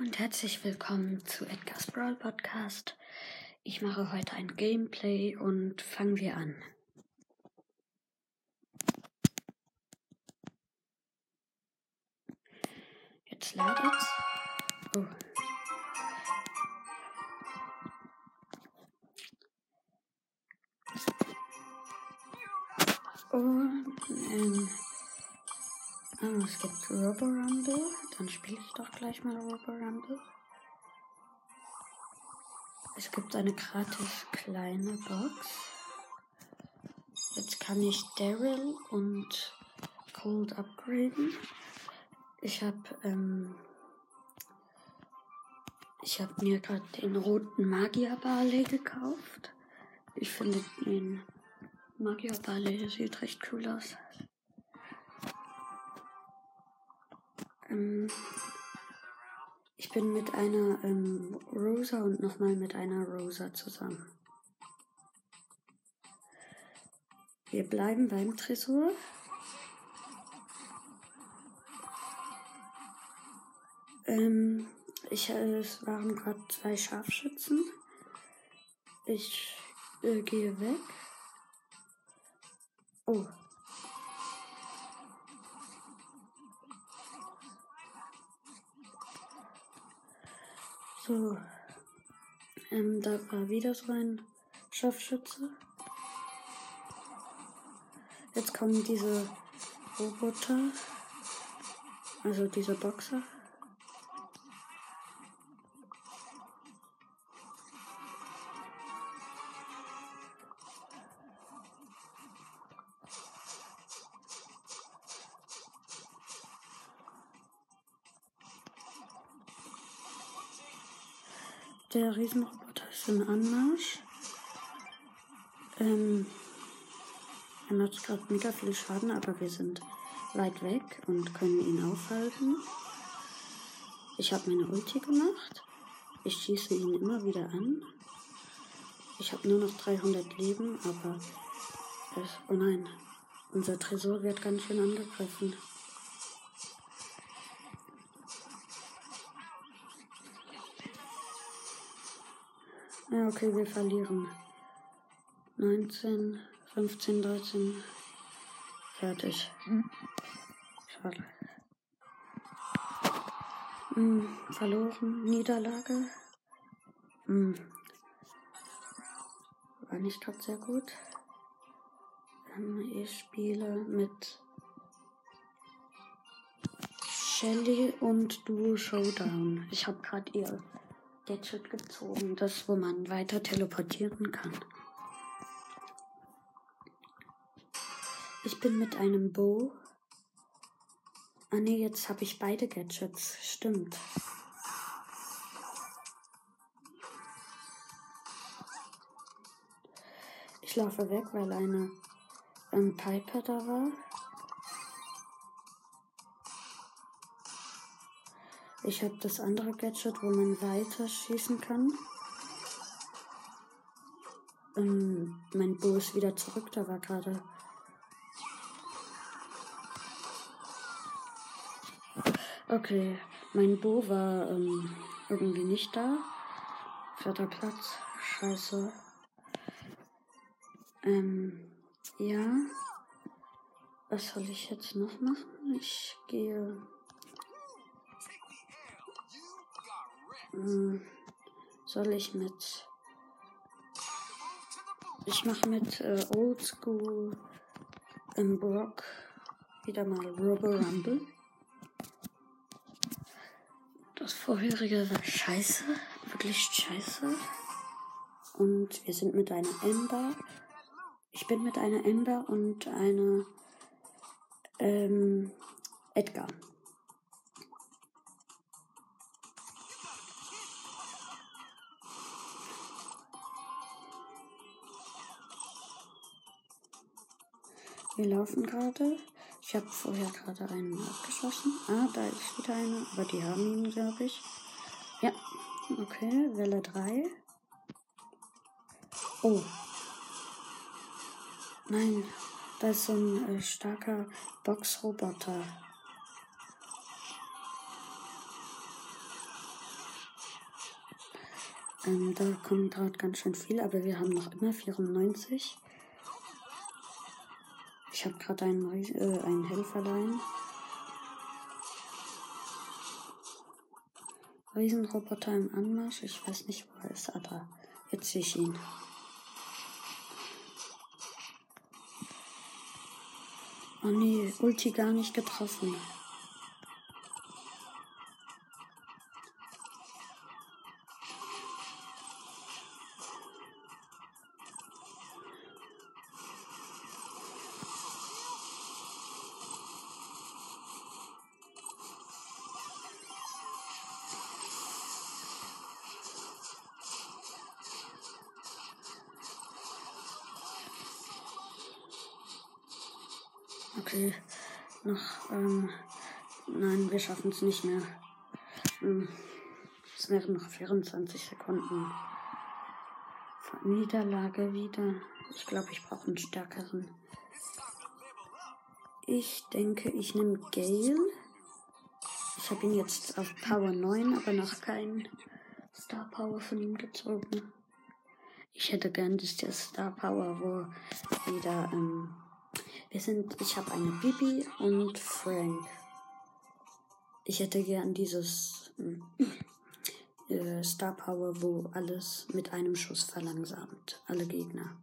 und herzlich willkommen zu Edgar's Brawl Podcast. Ich mache heute ein Gameplay und fangen wir an. Jetzt ladet's. Oh. Und ähm, es gibt Robo Rumble. Dann spiele ich doch gleich mal Robo Rumble. Es gibt eine gratis kleine Box. Jetzt kann ich Daryl und Cold upgraden. Ich habe ähm, ich habe mir gerade den roten Magier Barley gekauft. Ich finde den Magier Barley sieht recht cool aus. Ähm, ich bin mit einer ähm, Rosa und nochmal mit einer Rosa zusammen. Wir bleiben beim Tresor. Ähm, ich, äh, es waren gerade zwei Scharfschützen. Ich äh, gehe weg. Oh. So. Ähm, da war wieder so ein Scharfschütze. Jetzt kommen diese Roboter. Also diese Boxer. Der Riesenroboter ist im Anmarsch. Ähm, er macht gerade mega viel Schaden, aber wir sind weit weg und können ihn aufhalten. Ich habe meine Ulti gemacht. Ich schieße ihn immer wieder an. Ich habe nur noch 300 Leben, aber es, oh nein, unser Tresor wird ganz schön angegriffen. Ja, okay, wir verlieren. 19, 15, 13. Fertig. Schade. Hm, verloren. Niederlage. Hm. War nicht gerade sehr gut. Ich spiele mit Shelly und Duo Showdown. Ich habe gerade ihr Gadget gezogen, das wo man weiter teleportieren kann. Ich bin mit einem Bow. Ah ne, jetzt habe ich beide Gadgets. Stimmt. Ich laufe weg, weil eine ähm, Piper da war. Ich habe das andere Gadget, wo man weiter schießen kann. Ähm, mein Bo ist wieder zurück, da war gerade. Okay, mein Bo war ähm, irgendwie nicht da. Vierter Platz. Scheiße. Ähm, ja. Was soll ich jetzt noch machen? Ich gehe Hm, soll ich mit. Ich mache mit äh, Oldschool im Brock wieder mal Robo Rumble. Das vorherige war scheiße, wirklich scheiße. Und wir sind mit einer Ember. Ich bin mit einer Ember und einer ähm, Edgar. Wir laufen gerade. Ich habe vorher gerade einen abgeschossen. Ah, da ist wieder einer. Aber die haben ihn, glaube ich. Ja. Okay, Welle 3. Oh. Nein, da ist so ein äh, starker Boxroboter. Ähm, da kommt gerade ganz schön viel, aber wir haben noch immer 94. Ich habe gerade einen, äh, einen Helferlein. Riesenroboter im Anmarsch. Ich weiß nicht, wo er ist, aber jetzt sehe ich ihn. Oh nee, Ulti gar nicht getroffen. Okay, noch, ähm, nein, wir schaffen es nicht mehr. Hm, es wären noch 24 Sekunden. Niederlage wieder. Ich glaube, ich brauche einen stärkeren. Ich denke, ich nehme Gale. Ich habe ihn jetzt auf Power 9, aber noch keinen Star Power von ihm gezogen. Ich hätte gern, dass der Star Power, wo wieder, ähm, wir sind, ich habe eine Bibi und Frank. Ich hätte gern dieses äh, Star Power, wo alles mit einem Schuss verlangsamt. Alle Gegner.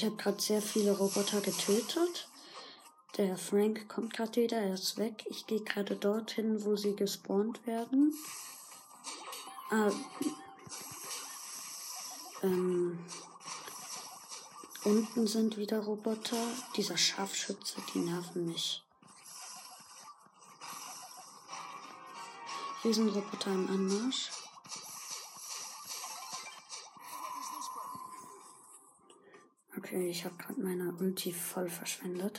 Ich habe gerade sehr viele Roboter getötet. Der Frank kommt gerade wieder, er ist weg. Ich gehe gerade dorthin, wo sie gespawnt werden. Ah, ähm, unten sind wieder Roboter. Dieser Scharfschütze, die nerven mich. Riesenroboter im Anmarsch. Okay, ich habe gerade meine Ulti voll verschwendet.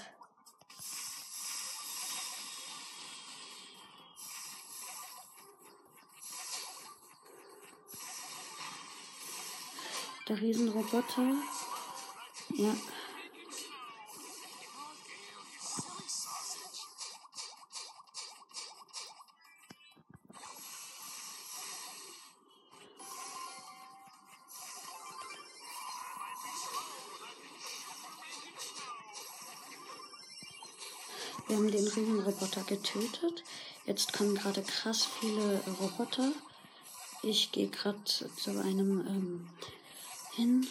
Der Riesenroboter. Ja. Riesenroboter getötet. Jetzt kommen gerade krass viele Roboter. Ich gehe gerade zu einem ähm, hin.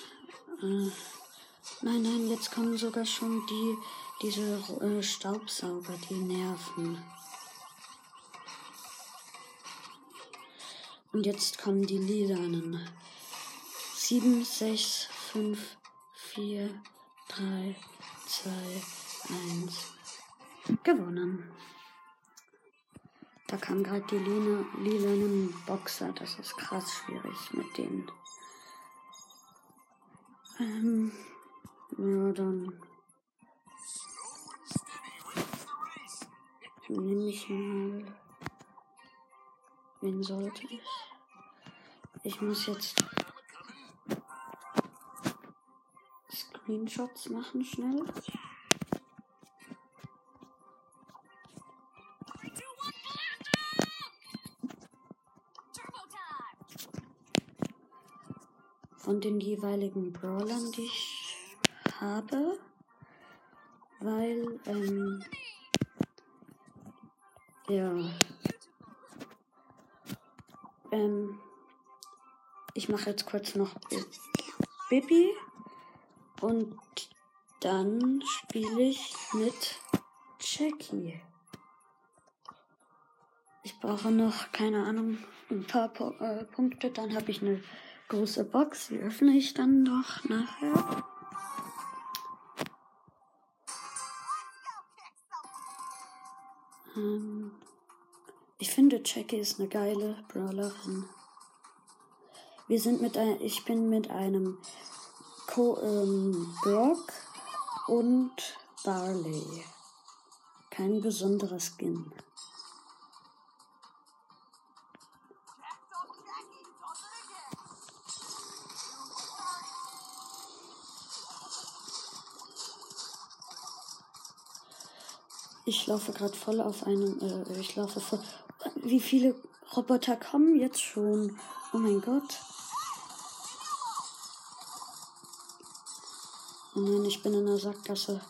Äh, nein, nein, jetzt kommen sogar schon die diese äh, Staubsauger, die nerven. Und jetzt kommen die Lilanen. 7, 6, 5, 4, 3, 2, 1 gewonnen. Da kam gerade die lila, lilanen Boxer. Das ist krass schwierig mit denen. Ähm, ja, dann nehme ich mal. Wen sollte ich? Ich muss jetzt Screenshots machen schnell. Von den jeweiligen Brawlern, die ich habe, weil, ähm, ja, ähm, ich mache jetzt kurz noch Bibi und dann spiele ich mit Jackie. Ich brauche noch, keine Ahnung, ein paar äh, Punkte, dann habe ich eine große Box. Die öffne ich dann noch nachher. Ähm, ich finde, Jackie ist eine geile Brawlerin. Wir sind mit ein, ich bin mit einem Co ähm, Brock und Barley. Kein besonderer Skin. Ich laufe gerade voll auf einem, äh, ich laufe voll. Wie viele Roboter kommen jetzt schon? Oh mein Gott. Oh nein, ich bin in der Sackgasse.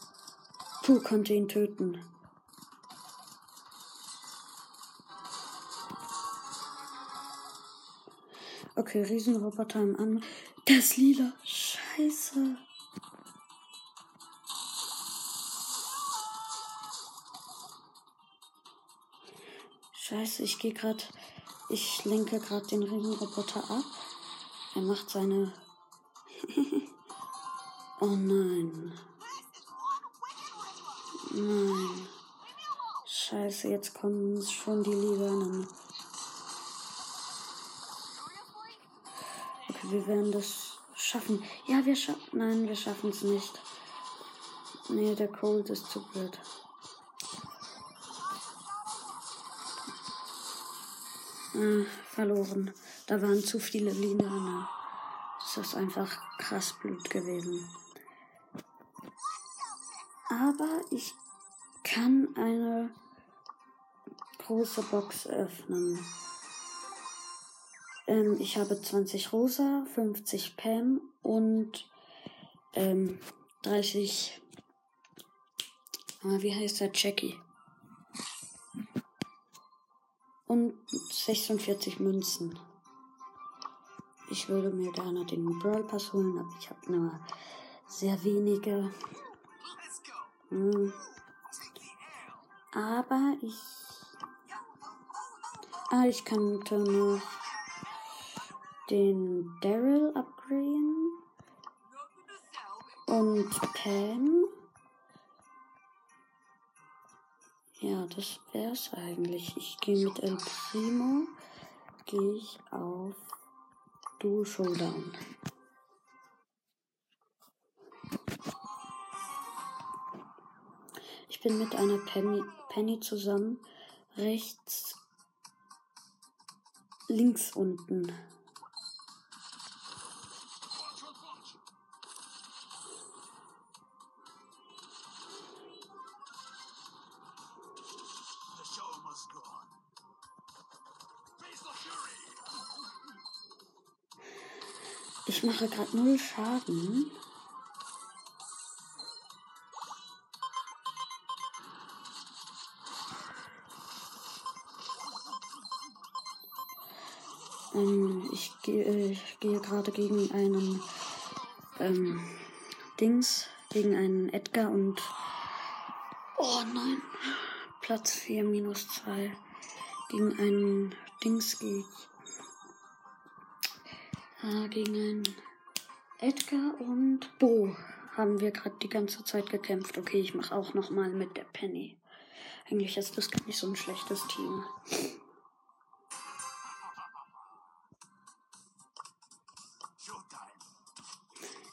Puh, konnte ihn töten. Okay, Riesenroboter im An. Das lila. Scheiße. Scheiße, ich gehe gerade. Ich lenke gerade den Riesenroboter ab. Er macht seine. oh nein. Nein. Scheiße, jetzt kommen schon die Lilanen. Okay, wir werden das schaffen. Ja, wir schaffen. Nein, wir schaffen es nicht. Nee, der Cold ist zu blöd. Äh, verloren. Da waren zu viele Linien. Das ist einfach krass Blut gewesen. Aber ich kann eine große Box öffnen. Ähm, ich habe 20 Rosa, 50 Pam und ähm, 30. Ah, wie heißt der Jackie? Und 46 Münzen. Ich würde mir gerne den Brawl Pass holen, aber ich habe nur sehr wenige. Hm. Aber ich. Ah, ich könnte noch den Daryl upgraden. Und Pam. Ja, das wär's eigentlich. Ich gehe mit El Primo, gehe ich auf Duo Showdown. Ich bin mit einer Penny, Penny zusammen, rechts, links unten. Ich mache gerade null Schaden. Ähm, ich gehe äh, gehe gerade gegen einen ähm, Dings, gegen einen Edgar und oh nein, Platz 4 minus 2. Gegen einen Dings gehe ich äh, gegen einen Edgar und Bo haben wir gerade die ganze Zeit gekämpft. Okay, ich mache auch noch mal mit der Penny. Eigentlich ist das gar nicht so ein schlechtes Team.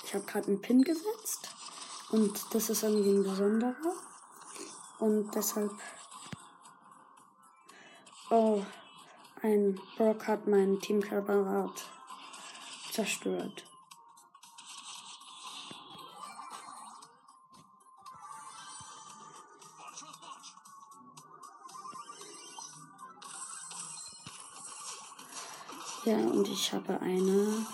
Ich habe gerade einen Pin gesetzt und das ist irgendwie ein besonderer. Und deshalb. Oh, ein Brock hat meinen Teamkamerad zerstört. Ja, und ich habe eine.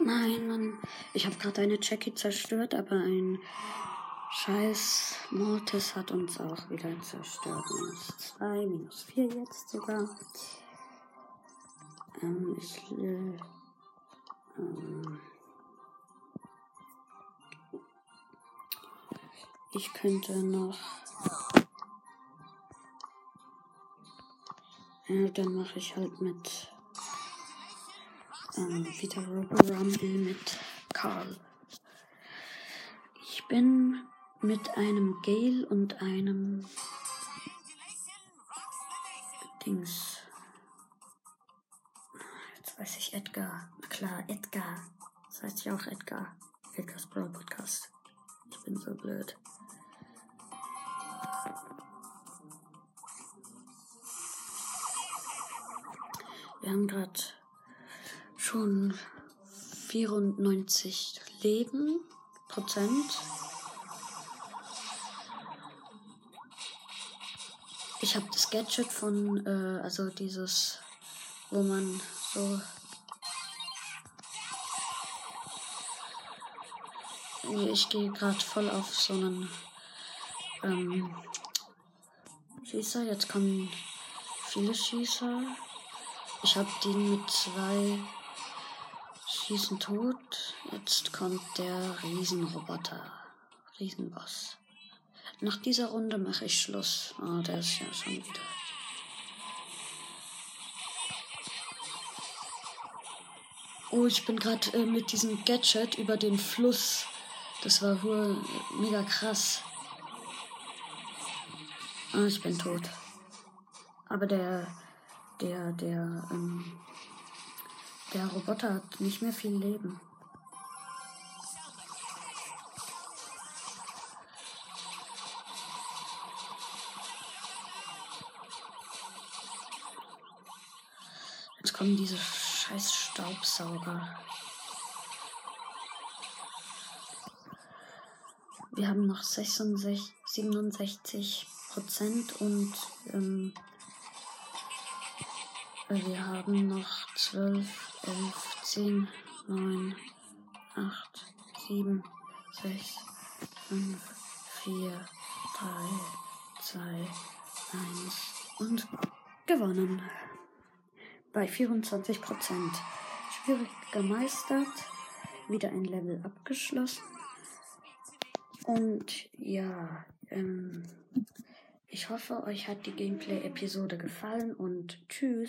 Nein, Mann. Ich habe gerade eine Jackie zerstört, aber ein scheiß Mortis hat uns auch wieder zerstört. Minus 2, minus 4 jetzt sogar. Ähm, ich will. Ähm, ich könnte noch. Ja, dann mache ich halt mit. Ähm, wieder Robo Rumble mit Karl. Ich bin mit einem Gale und einem Dings Edgar. Na klar, Edgar. Das heißt ja auch Edgar. Edgar's Brawl Podcast. Ich bin so blöd. Wir haben gerade schon 94 Leben Prozent. Ich habe das Gadget von, äh, also dieses, wo man so Ich gehe gerade voll auf so einen ähm, Schießer. Jetzt kommen viele Schießer. Ich habe den mit zwei Schießen tot. Jetzt kommt der Riesenroboter. Riesenboss. Nach dieser Runde mache ich Schluss. Oh, der ist ja schon wieder. Oh, ich bin gerade äh, mit diesem Gadget über den Fluss. Das war wohl mega krass. Ah, ich bin tot. Aber der, der, der, ähm, der Roboter hat nicht mehr viel Leben. Jetzt kommen diese scheiß Staubsauger. Wir haben noch 66, 67 Prozent und ähm, wir haben noch 12, 11, 10, 9, 8, 7, 6, 5, 4, 3, 2, 1 und gewonnen bei 24 Prozent. Schwierig gemeistert, wieder ein Level abgeschlossen. Und ja, ähm, ich hoffe, euch hat die Gameplay-Episode gefallen und tschüss.